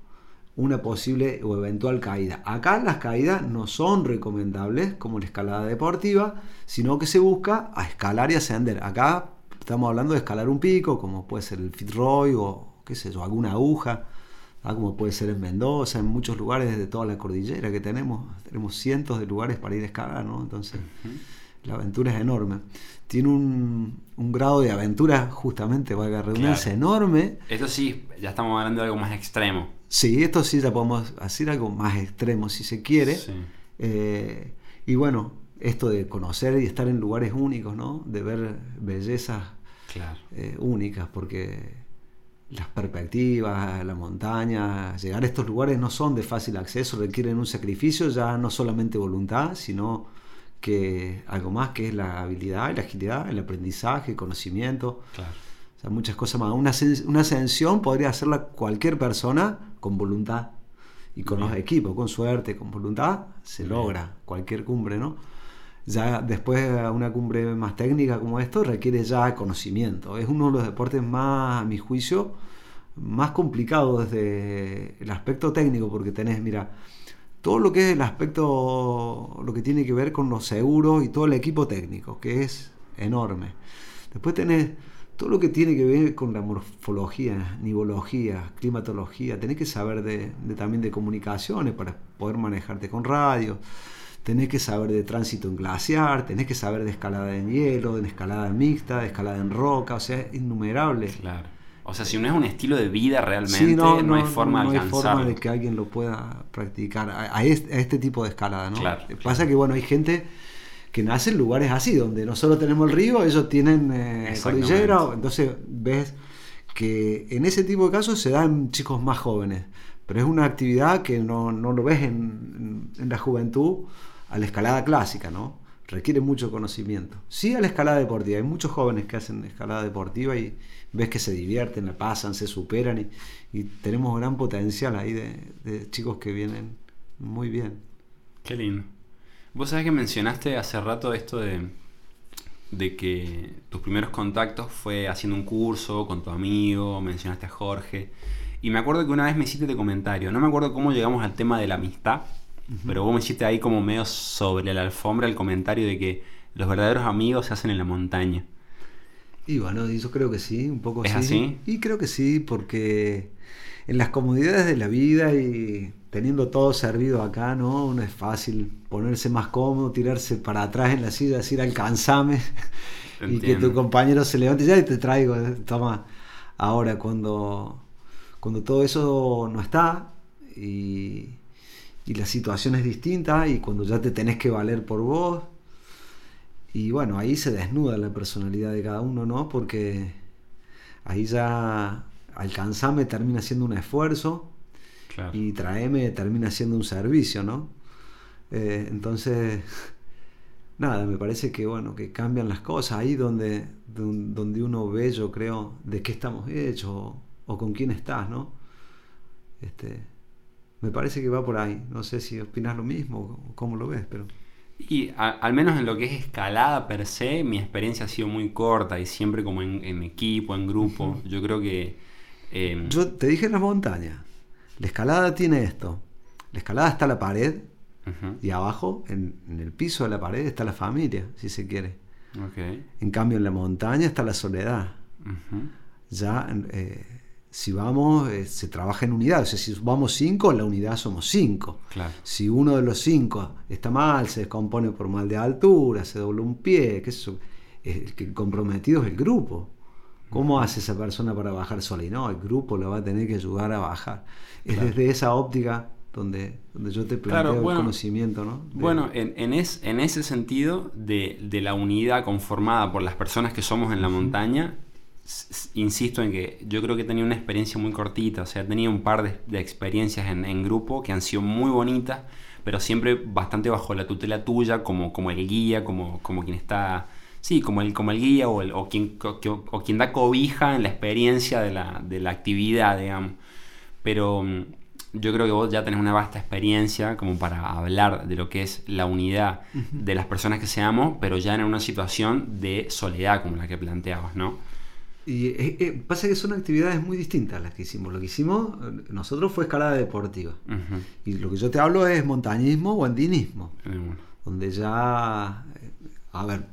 una posible o eventual caída. Acá las caídas no son recomendables como la escalada deportiva, sino que se busca a escalar y ascender. Acá estamos hablando de escalar un pico, como puede ser el Fitzroy o qué sé yo, alguna aguja, ¿ah? como puede ser en Mendoza, en muchos lugares de toda la cordillera que tenemos. Tenemos cientos de lugares para ir a escalar, ¿no? Entonces, la aventura es enorme. Tiene un, un grado de aventura, justamente, valga redundancia, enorme. Esto sí, ya estamos hablando de algo más extremo. Sí, esto sí ya podemos hacer algo más extremo si se quiere. Sí. Eh, y bueno, esto de conocer y estar en lugares únicos, ¿no? De ver bellezas Claro. eh, únicas, porque las perspectivas, la montaña, llegar a estos lugares no son de fácil acceso, requieren un sacrificio, ya no solamente voluntad, sino que algo más que es la habilidad, la agilidad, el aprendizaje, el conocimiento. Claro. O sea, muchas cosas más. Una, ascen- una ascensión podría hacerla cualquier persona con voluntad y con los Bien. equipos, con suerte, con voluntad, se Bien. logra cualquier cumbre, ¿no? Ya después una cumbre más técnica como esto requiere ya conocimiento. Es uno de los deportes más, a mi juicio, más complicados desde el aspecto técnico, porque tenés, mira, todo lo que es el aspecto, lo que tiene que ver con los seguros y todo el equipo técnico, que es enorme. Después tenés todo lo que tiene que ver con la morfología, nivología, climatología. Tenés que saber de, de- también de comunicaciones para poder manejarte con radio. Tenés que saber de tránsito en glaciar, tenés que saber de escalada en hielo, de escalada mixta, de escalada en roca, o sea, es innumerable. Claro. O sea, si no es un estilo de vida realmente, Sí, no, hay forma no de hay forma alcanzarlo. de que alguien lo pueda practicar a, a este, a este tipo de escalada, ¿no? Claro, Pasa claro. que, bueno, hay gente que nace en lugares así, donde nosotros tenemos el río, ellos tienen eh, cordillera, entonces ves que en ese tipo de casos se dan chicos más jóvenes, pero es una actividad que no, no lo ves en, en- en la juventud a la escalada clásica, ¿no? Requiere mucho conocimiento. Sí a la escalada deportiva, hay muchos jóvenes que hacen escalada deportiva y ves que se divierten, la pasan, se superan y, tenemos gran potencial ahí de, de chicos que vienen muy bien. Qué lindo. Vos sabés que mencionaste hace rato esto de, de que tus primeros contactos fue haciendo un curso con tu amigo, mencionaste a Jorge. Y me acuerdo que una vez me hiciste este comentario, no me acuerdo cómo llegamos al tema de la amistad, pero vos me hiciste ahí como medio sobre la alfombra el comentario de que los verdaderos amigos se hacen en la montaña. Y bueno, yo creo que sí, un poco ¿Es sí. así? Y creo que sí, porque en las comodidades de la vida y teniendo todo servido acá, ¿no? No es fácil ponerse más cómodo, tirarse para atrás en la silla, decir alcanzame y que tu compañero se levante, ya te traigo, eh, toma. Ahora, cuando, cuando todo eso no está y, y la situación es distinta y cuando ya te tenés que valer por vos, y bueno, ahí se desnuda la personalidad de cada uno, ¿no? Porque ahí ya alcanzame termina siendo un esfuerzo Claro. y traeme termina siendo un servicio, ¿no? Eh, entonces, nada, me parece que bueno, que cambian las cosas ahí donde, don- donde uno ve, yo creo, de qué estamos hechos o, o con quién estás, ¿no? Este, me parece que va por ahí. No sé si opinas lo mismo o cómo lo ves, pero. Y a- al menos en lo que es escalada per se, mi experiencia ha sido muy corta y siempre como en, en equipo, en grupo. Yo creo que... eh, Yo te dije en las montañas, la escalada tiene esto. La escalada está la pared y abajo, en, en el piso de la pared, está la familia, si se quiere. ok, En cambio, en la montaña está la soledad. Ya, eh, si vamos, eh, se trabaja en unidad. O sea, si vamos cinco, en la unidad somos cinco. claro. Si uno de los cinco está mal, se descompone por mal de altura, se dobla un pie, sé yo, el que comprometido es el grupo. ¿Cómo hace esa persona para bajar sola? Y no, el grupo lo va a tener que ayudar a bajar. Es Claro. desde esa óptica donde, donde yo te planteo Claro, bueno, el conocimiento, ¿no? De- Bueno, en, en, es- en ese sentido de, de la unidad conformada por las personas que somos en la montaña, insisto en que yo creo que he tenido una experiencia muy cortita, o sea, he tenido un par de, de experiencias en, en grupo que han sido muy bonitas, pero siempre bastante bajo la tutela tuya, como, como el guía, como, como quien está, sí, como el, como el guía o, el- o quien, o quien da cobija en la experiencia de la, de la actividad, digamos. Pero mm, yo creo que vos ya tenés una vasta experiencia como para hablar de lo que es la unidad de las personas que seamos, pero ya en una situación de soledad como la que planteabas, ¿no? Y eh, eh, pasa que son actividades muy distintas las que hicimos. Lo que hicimos eh, nosotros fue escalada deportiva. Y lo que yo te hablo es montañismo o andinismo. Donde ya, a ver,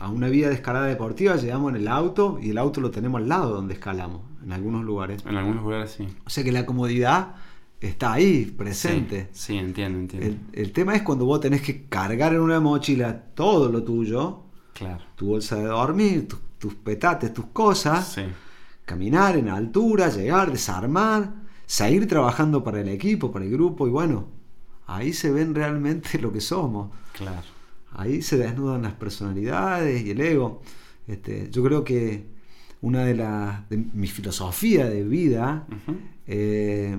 a una vía de escalada deportiva, llegamos en el auto y el auto lo tenemos al lado donde escalamos, en algunos lugares. En algunos lugares sí. O sea que la comodidad está ahí, presente. Sí, sí, entiendo, entiendo. El, el tema es cuando vos tenés que cargar en una mochila todo lo tuyo, Claro. tu bolsa de dormir, tu- tus petates, tus cosas, Sí. caminar en altura, llegar, desarmar, seguir trabajando para el equipo, para el grupo y bueno, ahí se ven realmente lo que somos. Claro. Ahí se desnudan las personalidades y el ego. Este, yo creo que una de las de mi filosofía de vida eh,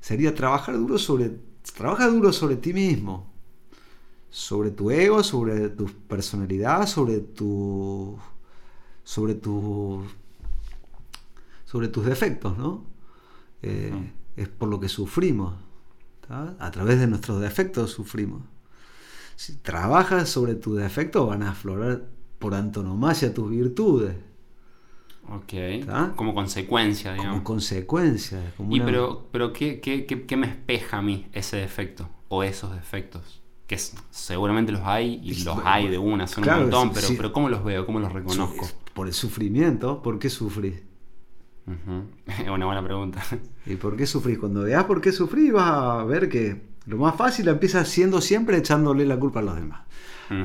sería trabajar duro sobre trabaja duro sobre ti mismo, sobre tu ego, sobre tu personalidad, sobre tu sobre tu sobre tus defectos, ¿no? Eh. Es por lo que sufrimos. ¿tá? A través de nuestros defectos sufrimos. Si trabajas sobre tus defectos, van a aflorar por antonomasia tus virtudes. Ok. Como consecuencia, digamos. Como consecuencia. Como y una- pero, pero ¿qué, qué, qué- qué me espeja a mí ese defecto? O esos defectos. Que seguramente los hay y los hay de una, son claro, un montón, pero, sí. pero ¿cómo los veo? ¿Cómo los reconozco? Por el sufrimiento, ¿por qué sufrís? Es una buena pregunta. ¿Y por qué sufrís? Cuando veas por qué sufrís, vas a ver que lo más fácil empieza siendo siempre echándole la culpa a los demás.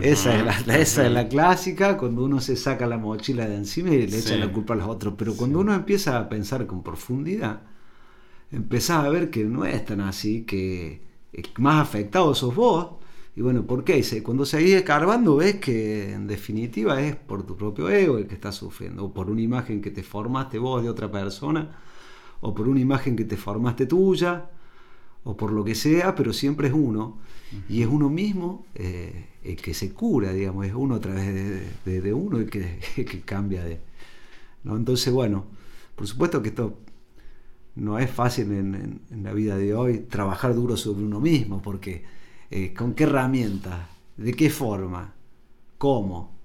Esa, es la, la- esa es la clásica, cuando uno se saca la mochila de encima y le echa Sí. la culpa a los otros. Pero cuando Sí. uno empieza a pensar con profundidad, empezás a ver que no es tan así, que más afectado sos vos. Y bueno, ¿por qué? Cuando seguís escarbando ves que en definitiva es por tu propio ego el que estás sufriendo, o por una imagen que te formaste vos de otra persona, o por una imagen que te formaste tuya, o por lo que sea, pero siempre es uno. Y es uno mismo eh, el que se cura, digamos, es uno a través de, de- de uno el que, que cambia de... ¿no? Entonces, bueno, por supuesto que esto no es fácil en, en- en la vida de hoy trabajar duro sobre uno mismo, porque eh, ¿con qué herramientas? ¿De qué forma? ¿Cómo?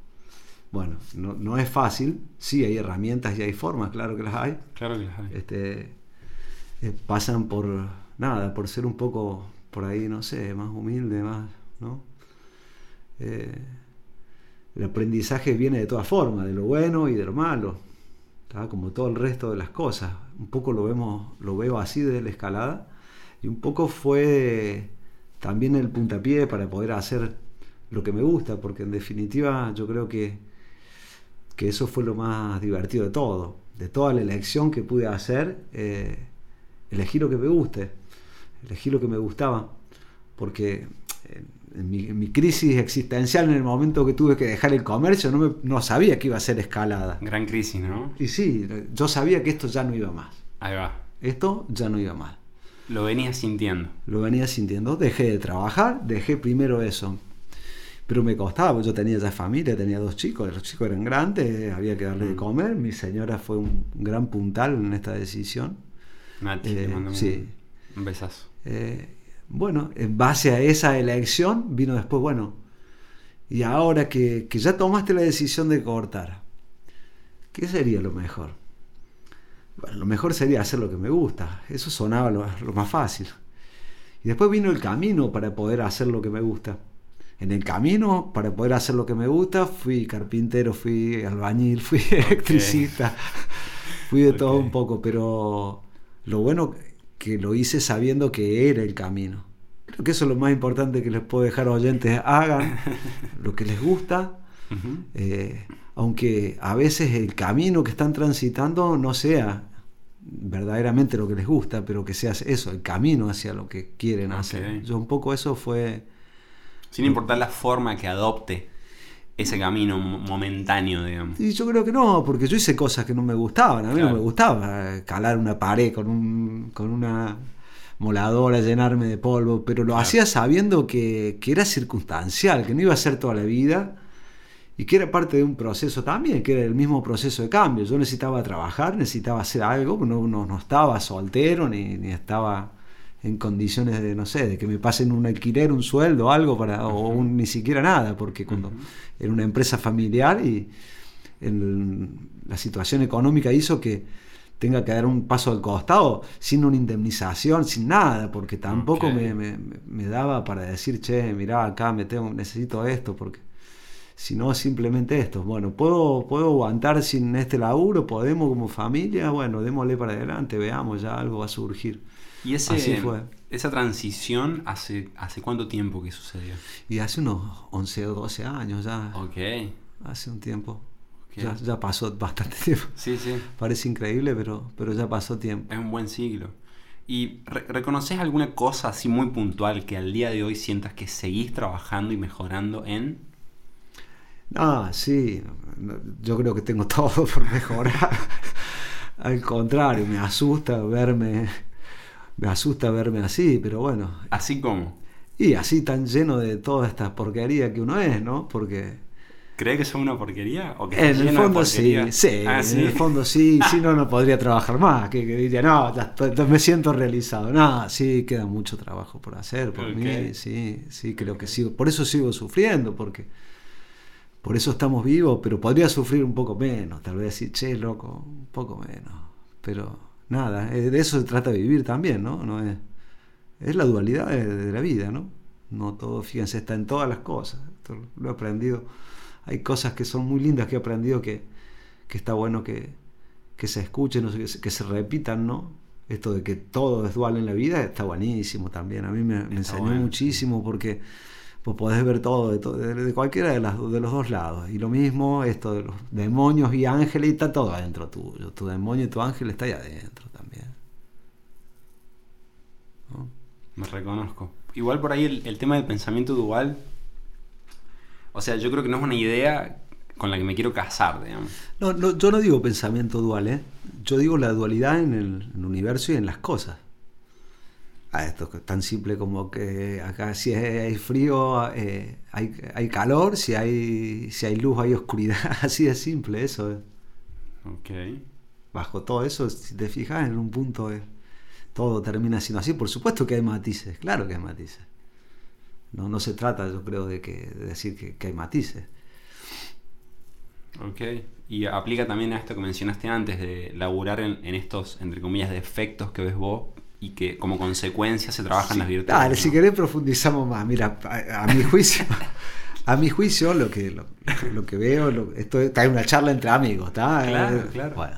Bueno, no, no es fácil, sí hay herramientas y hay formas, claro que las hay. Claro que las hay. Este, eh, pasan por nada, por ser un poco por ahí, no sé, más humilde, más, ¿no? Eh, el aprendizaje viene de todas formas, de lo bueno y de lo malo, ¿tá? como todo el resto de las cosas. Un poco lo vemos, lo veo así desde la escalada y un poco fue también el puntapié para poder hacer lo que me gusta, porque en definitiva yo creo que, que eso fue lo más divertido de todo, de toda la elección que pude hacer, eh, elegí lo que me guste, elegí lo que me gustaba, porque en mi, en mi crisis existencial, en el momento que tuve que dejar el comercio, no, me- no sabía que iba a ser escalada. Gran crisis, ¿no? Y sí, yo sabía que esto ya no iba más, Ahí va. esto ya no iba más. Lo venía sintiendo. Lo venía sintiendo, dejé de trabajar, dejé primero eso. Pero me costaba, porque yo tenía ya familia, tenía dos chicos, los chicos eran grandes, había que darle de comer. Mi señora fue un gran puntal en esta decisión. Nati, Eh, te mando un- sí. un besazo. Eh, bueno, en base a esa elección vino después, bueno, y ahora que, que ya tomaste la decisión de cortar, ¿qué sería lo mejor? Bueno, lo mejor sería hacer lo que me gusta, eso sonaba lo, lo más fácil. Y después vino el camino para poder hacer lo que me gusta. En el camino, para poder hacer lo que me gusta, fui carpintero, fui albañil, fui electricista, fui de todo un poco, pero lo bueno que lo hice sabiendo que era el camino. Creo que eso es lo más importante que les puedo dejar a oyentes. Hagan lo que les gusta, eh, aunque a veces el camino que están transitando no sea verdaderamente lo que les gusta, pero que sea eso, el camino hacia lo que quieren hacer. Yo un poco eso fue... Sin importar la forma que adopte ese camino mo- momentáneo, digamos. Y yo creo que no, porque yo hice cosas que no me gustaban. A mí Claro. no me gustaba calar una pared con, un, con una moladora, llenarme de polvo, pero lo Claro. hacía sabiendo que, que era circunstancial, que no iba a ser toda la vida y que era parte de un proceso también, que era el mismo proceso de cambio. Yo necesitaba trabajar, necesitaba hacer algo, no, no, no estaba soltero ni, ni estaba en condiciones de, no sé, de que me pasen un alquiler, un sueldo, algo para, o un- ni siquiera nada, porque cuando Ujú. era una empresa familiar y el- la situación económica hizo que tenga que dar un paso al costado sin una indemnización, sin nada, porque tampoco Ok. me, me- me daba para decir, che, mirá, acá me tengo, necesito esto, porque sino simplemente esto. Bueno, ¿puedo, ¿puedo aguantar sin este laburo? ¿Podemos como familia? Bueno, démosle para adelante, veamos, ya algo va a surgir. ¿Y ese, fue. esa transición hace, hace cuánto tiempo que sucedió? Y hace unos 11 o 12 años ya. Ok. Hace un tiempo. Ya, ya, pasó bastante tiempo. Sí, sí. Parece increíble, pero, pero ya pasó tiempo. Es un buen siglo. ¿Y reconoces alguna cosa así muy puntual que al día de hoy sientas que seguís trabajando y mejorando en? Ah, sí. Yo creo que tengo todo por mejorar. al contrario, me asusta verme. Me asusta verme así, pero bueno. ¿Así como? Y así tan lleno de toda esta porquería que uno es, ¿no? Porque ¿Cree que son una porquería? ¿O que en el fondo sí, sí, ah, en el fondo sí, si no, no podría trabajar más. Que, diría, no, me siento realizado. No, sí, queda mucho trabajo por hacer por mí, sí, sí, creo que sí. Por eso sigo sufriendo, porque por eso estamos vivos, pero podría sufrir un poco menos, tal vez decir, che, loco, un poco menos. Pero nada, eh, de eso se trata de vivir también, ¿no? no es, es la dualidad de, de la vida, ¿no? No todo, fíjense, está en todas las cosas. Esto lo he aprendido hay cosas que son muy lindas que he aprendido que, está bueno que, se escuchen, que, se repitan, ¿no? Esto de que todo es dual en la vida está buenísimo también. A mí me, enseñó muchísimo porque vos podés ver todo de, de, cualquiera de, las, de los dos lados. Y lo mismo, esto de los demonios y ángeles, y está todo adentro tuyo. Tu demonio y tu ángel está ahí adentro también. Me reconozco. Igual por ahí el, el tema del pensamiento dual o sea, yo creo que no es una idea con la que me quiero casar, digamos. No, no yo no digo pensamiento dual, ¿eh? Yo digo la dualidad en el, universo y en las cosas. Ah, esto es tan simple como que acá si hay frío eh, hay, calor, si hay, si hay luz hay oscuridad, así de simple eso. ¿eh? Ok. Bajo todo eso, si te fijas en un punto, eh, todo termina siendo así. Por supuesto que hay matices, claro que hay matices. No, no se trata, yo creo, de, que, decir que, hay matices. Ok. Y aplica también a esto que mencionaste antes, de laburar en, estos, entre comillas, defectos que ves vos y que como consecuencia se trabajan las virtudes. Dale, si querés profundizamos más. Mira, a, mi juicio, a mi juicio lo que, lo, que veo, esto está en una charla entre amigos, ¿está? Claro, eh, claro. Bueno,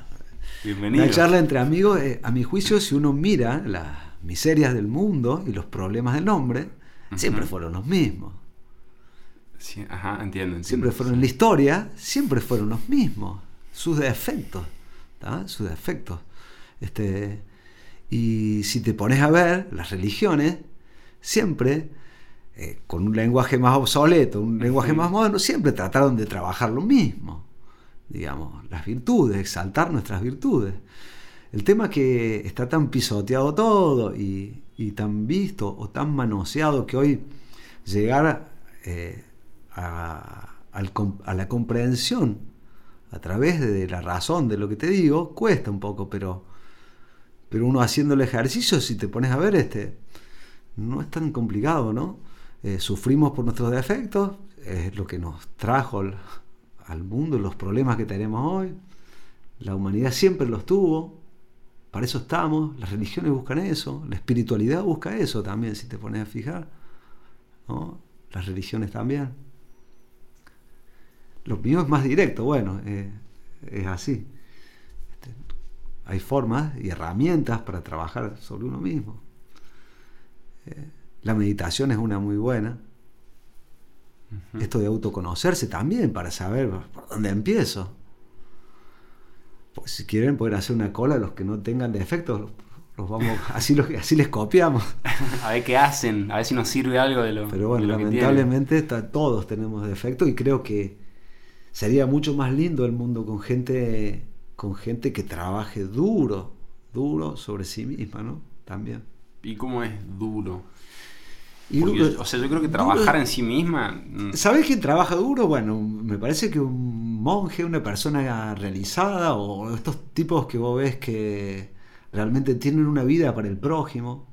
Bienvenido. Una charla entre amigos, eh, a mi juicio, si uno mira las miserias del mundo y los problemas del hombre, siempre fueron los mismos. ajá, entiendo, Siempre fueron en la historia, siempre fueron los mismos. Sus defectos, sus defectos. Este, y si te pones a ver, las religiones siempre, eh, con un lenguaje más obsoleto, un lenguaje más moderno, siempre trataron de trabajar lo mismo. Digamos, las virtudes, exaltar nuestras virtudes. El tema que está tan pisoteado todo y, y tan visto o tan manoseado que hoy llegar eh, a, la comprensión a través de la razón de lo que te digo cuesta un poco, pero, pero uno haciendo el ejercicio, si te pones a ver, este, no es tan complicado, ¿no? Eh, sufrimos por nuestros defectos, es lo que nos trajo al, mundo, los problemas que tenemos hoy. La humanidad siempre los tuvo, para eso estamos, las religiones buscan eso, la espiritualidad busca eso también, si te pones a fijar. Las religiones también. Lo mío es más directo, bueno, eh, es así. Hay formas y herramientas para trabajar sobre uno mismo. Eh, la meditación es una muy buena. Esto de autoconocerse también, para saber por dónde empiezo. Pues si quieren pueden hacer una cola, los que no tengan defectos, los vamos, así, los, así les copiamos. A ver qué hacen, a ver si nos sirve algo de lo Pero bueno, lamentablemente todos tenemos defectos y creo que sería mucho más lindo el mundo con gente, con gente que trabaje duro, duro sobre sí misma, ¿no? También. ¿Y cómo es duro? o sea, yo creo que trabajar en sí misma. Mm. ¿Sabes quién trabaja duro? Bueno, me parece que un monje, una persona realizada, o estos tipos que vos ves que realmente tienen una vida para el prójimo.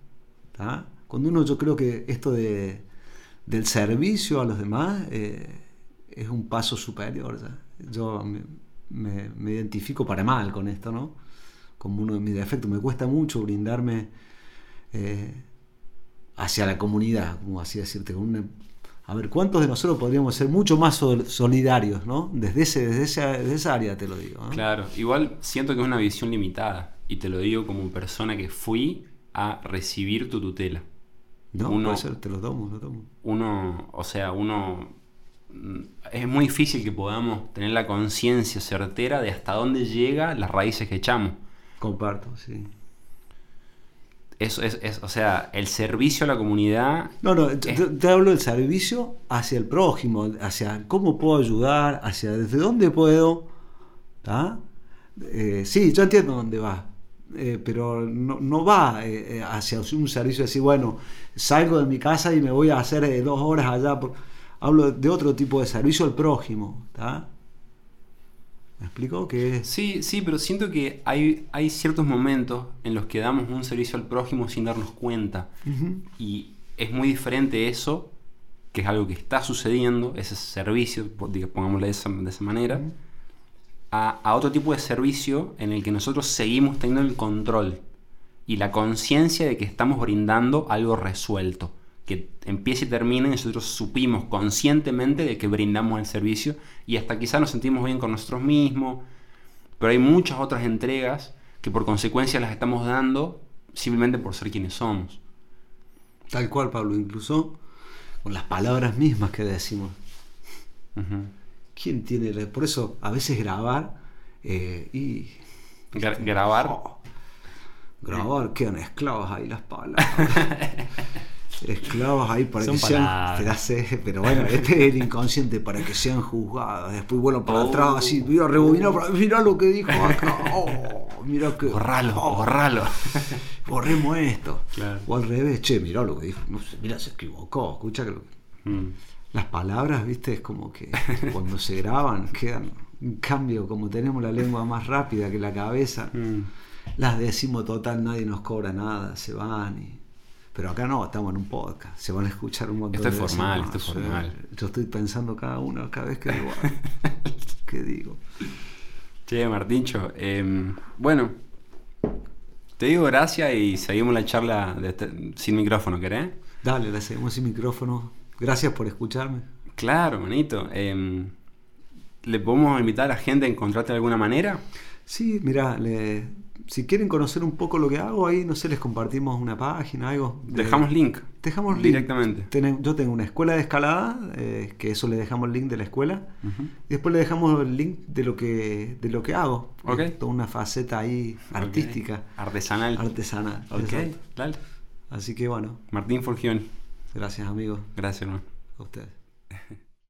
Cuando uno, yo creo que esto de, del servicio a los demás eh, es un paso superior. Yo me, identifico para mal con esto, ¿no? Como uno de mis defectos. Me cuesta mucho brindarme. Eh, hacia la comunidad, como así decirte, A ver, ¿cuántos de nosotros podríamos ser mucho más sol- solidarios, ¿no? Desde, ese, desde, esa, desde esa área te lo digo. ¿no? Claro, igual siento que es una visión limitada. Y te lo digo como persona que fui a recibir tu tutela. No, Uno- puede ser, te lo tomo, lo tomo. Uno, o sea, uno... mm, Es muy difícil que podamos tener la conciencia certera de hasta dónde llega las raíces que echamos. Comparto, sí. Eso es, es- o sea, el servicio a la comunidad No, no, te, Es- te hablo del servicio hacia el prójimo, hacia cómo puedo ayudar, hacia desde dónde puedo. Eh, sí, yo entiendo dónde va, eh, pero no, no va eh, eh, hacia un servicio así, bueno, salgo de mi casa y me voy a hacer dos horas allá. por- Hablo de otro tipo de servicio al prójimo. ¿tá? ¿Me explico? Que es... Sí, sí, pero siento que hay, hay ciertos momentos en los que damos un servicio al prójimo sin darnos cuenta. Y es muy diferente eso, que es algo que está sucediendo, ese servicio, pongámosle de esa, de esa manera, a, a otro tipo de servicio en el que nosotros seguimos teniendo el control y la conciencia de que estamos brindando algo resuelto, que empieza y termina y nosotros supimos conscientemente de que brindamos el servicio y hasta quizá nos sentimos bien con nosotros mismos, pero hay muchas otras entregas que por consecuencia las estamos dando simplemente por ser quienes somos. Tal cual, Pablo, incluso con las palabras mismas que decimos. ¿Quién tiene? Por eso a veces grabar eh, y. Gra- grabar. Oh, grabar, quedan esclavas ahí las palabras. esclavas ahí para Son que sean. te la sé, pero bueno, este es el inconsciente para que sean juzgadas. Después vuelvan para Oh. atrás, así, mira, rebobinar, para- mirá lo que dijo acá. Oh, mirá que. Borralo, oh, borralo. Borremos esto. Claro. O al revés, che, mirá lo que dijo. No sé, mira, se equivocó. Escucha que lo- Mm. las palabras, viste, es como que cuando se graban quedan un cambio, como tenemos la lengua más rápida que la cabeza, Mm. las decimos total, nadie nos cobra nada, se van y... Pero acá no, estamos en un podcast, se van a escuchar un montón Esto es de veces formal, esto es formal. Yo estoy pensando cada uno, cada vez que digo, ¿qué digo? Che, Martincho, em, bueno, te digo gracias y seguimos la charla de este- sin micrófono, ¿querés? Dale, le seguimos sin micrófono. Gracias por escucharme. Claro, manito. em, ¿Le podemos invitar a la gente a encontrarte de alguna manera? Sí, mira, le- si quieren conocer un poco lo que hago ahí, no sé, les compartimos una página, algo. de- Dejamos link. Dejamos link. Directamente. Yo tengo una escuela de escalada, eh, que eso le dejamos el link de la escuela. Y después le dejamos el link de lo que, de lo que hago. Ok. Es toda una faceta ahí artística. Artesanal. artesanal. Ok, dale. Así que bueno, Martín Forgioni. gracias amigos. Gracias, hermano. A ustedes.